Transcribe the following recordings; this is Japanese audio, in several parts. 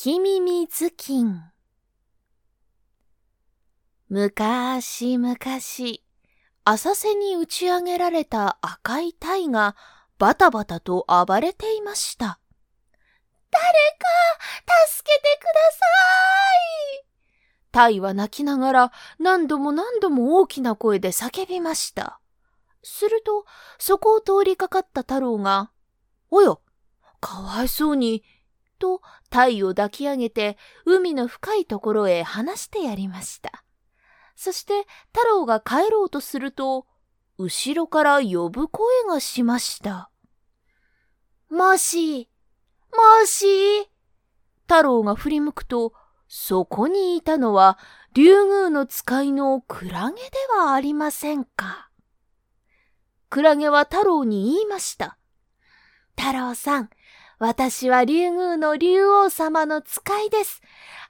き耳頭巾むかしむかし、浅瀬に打ち上げられた赤い鯛がバタバタと暴れていました。誰か、助けてください鯛は泣きながら何度も何度も大きな声で叫びました。すると、そこを通りかかった太郎が、およ、かわいそうに、と鯛を抱き上げて海の深いところへ離してやりました。そして太郎が帰ろうとすると、後ろから呼ぶ声がしました。もし、もし、太郎が振り向くと、そこにいたのは、竜宮の使いのクラゲではありませんか。クラゲは太郎に言いました。太郎さん、私は竜宮の竜王様の使いです。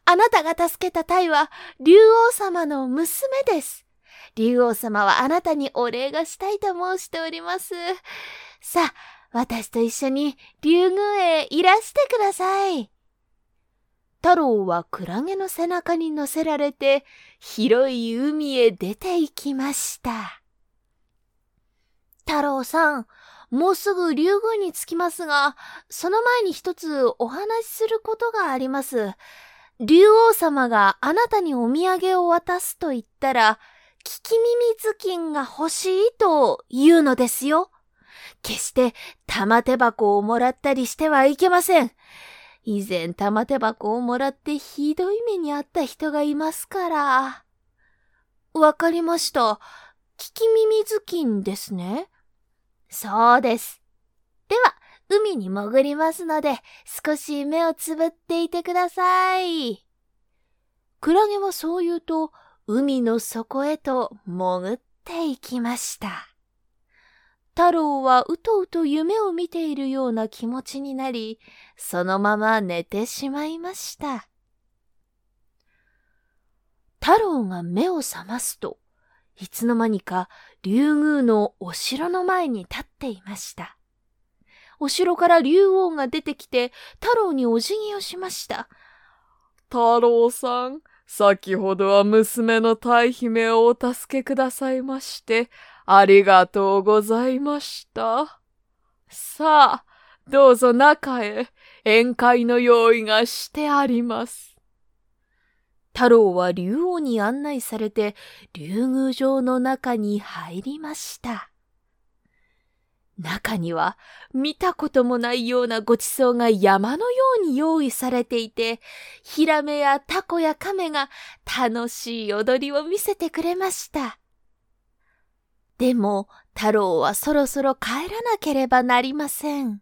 あなたが助けた鯛は竜王様の娘です。竜王様はあなたにお礼がしたいと申しております。さあ、私と一緒に竜宮へいらしてください。太郎はクラゲの背中に乗せられて広い海へ出て行きました。太郎さん、もうすぐ竜宮に着きますが、その前に一つお話しすることがあります。竜王様があなたにお土産を渡すと言ったら、聞き耳頭巾が欲しいと言うのですよ。決して玉手箱をもらったりしてはいけません。以前玉手箱をもらってひどい目にあった人がいますから。わかりました。聞き耳頭巾ですね。そうです。では、海に潜りますので、少し目をつぶっていてください。クラゲはそう言うと、海の底へと潜っていきました。太郎はうとうと夢を見ているような気持ちになり、そのまま寝てしまいました。太郎が目を覚ますと、いつの間にか竜宮のお城の前に立っていました。お城から竜王が出てきて、太郎にお辞儀をしました。太郎さん、先ほどは娘の太姫をお助けくださいまして、ありがとうございました。さあ、どうぞ中へ、宴会の用意がしてあります。太郎は竜王に案内されて、竜宮城の中に入りました。中には見たこともないようなごちそうが山のように用意されていて、ヒラメやタコやカメが楽しい踊りを見せてくれました。でも太郎はそろそろ帰らなければなりません。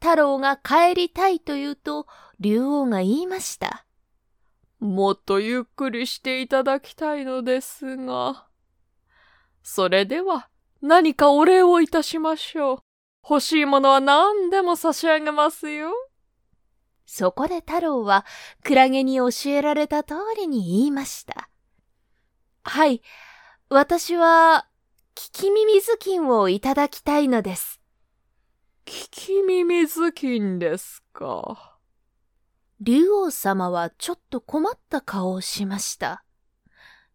太郎が帰りたいと言うと、竜王が言いました。もっとゆっくりしていただきたいのですが。それでは、何かお礼をいたしましょう。欲しいものは何でも差し上げますよ。そこで太郎は、クラゲに教えられた通りに言いました。はい、私は、聞き耳頭巾をいただきたいのです。聞き耳頭巾ですか。竜王様はちょっと困った顔をしました。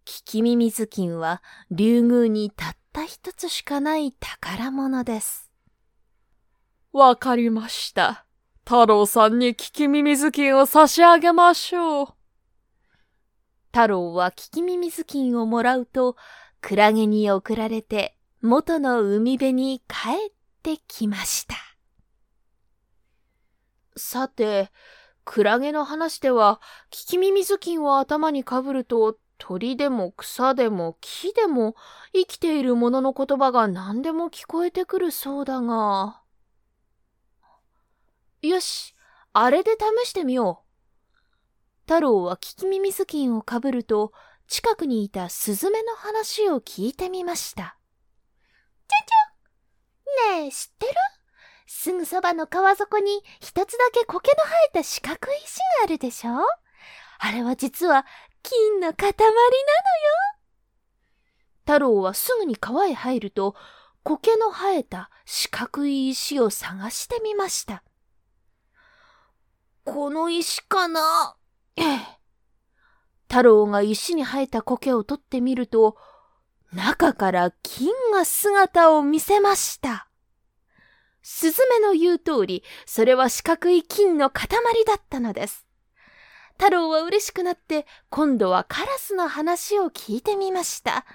聞き耳頭巾は竜宮にたった一つしかない宝物です。わかりました。太郎さんに聞き耳頭巾を差し上げましょう。太郎は聞き耳頭巾をもらうと、クラゲに送られて元の海辺に帰ってきました。さて、クラゲの話では、聞き耳頭巾を頭にかぶると、鳥でも草でも木でも生きているものの言葉が何でも聞こえてくるそうだが。よし、あれで試してみよう。太郎は聞き耳頭巾をかぶると、近くにいたスズメの話を聞いてみました。ちゃちゃねえ、知ってる？すぐそばの川底に一つだけ苔の生えた四角い石があるでしょ？あれは実は金の塊なのよ。太郎はすぐに川へ入ると、苔の生えた四角い石を探してみました。この石かな？太郎が石に生えた苔を取ってみると、中から金が姿を見せました。スズメの言う通り、それは四角い金の塊だったのです。太郎は嬉しくなって、今度はカラスの話を聞いてみました。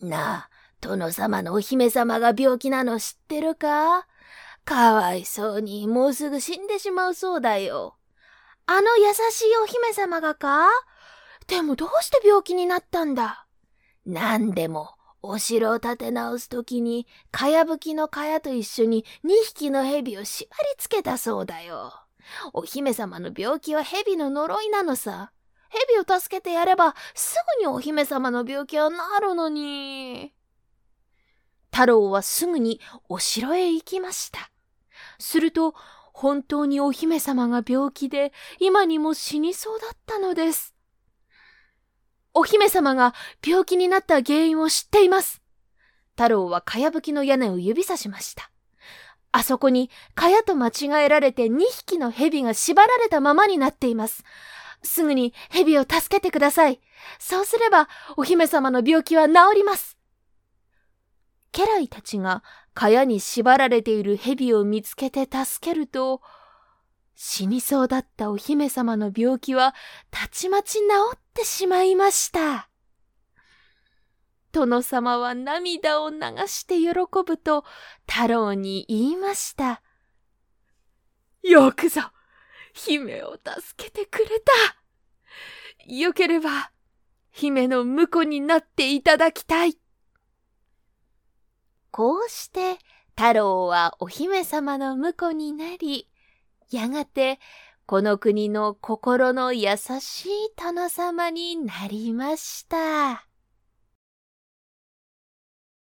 なあ、殿様のお姫様が病気なの知ってるか？かわいそうに、もうすぐ死んでしまうそうだよ。あの優しいお姫様がか？でもどうして病気になったんだ？なんでも、お城を建て直すときに、かやぶきのかやと一緒に2匹の蛇を縛り付けたそうだよ。お姫様の病気は蛇の呪いなのさ。蛇を助けてやれば、すぐにお姫様の病気は治るのに。太郎はすぐにお城へ行きました。すると、本当にお姫様が病気で、今にも死にそうだったのです。お姫様が病気になった原因を知っています。太郎はかやぶきの屋根を指さしました。あそこに、かやと間違えられて2匹の蛇が縛られたままになっています。すぐに蛇を助けてください。そうすれば、お姫様の病気は治ります。家来たちが蚊帳に縛られている蛇を見つけて助けると、死にそうだったお姫様の病気はたちまち治ってしまいました。殿様は涙を流して喜ぶと太郎に言いました。よくぞ、姫を助けてくれた。よければ、姫の婿になっていただきたい。こうして太郎はお姫様の婿になり、やがてこの国の心の優しい殿様になりました。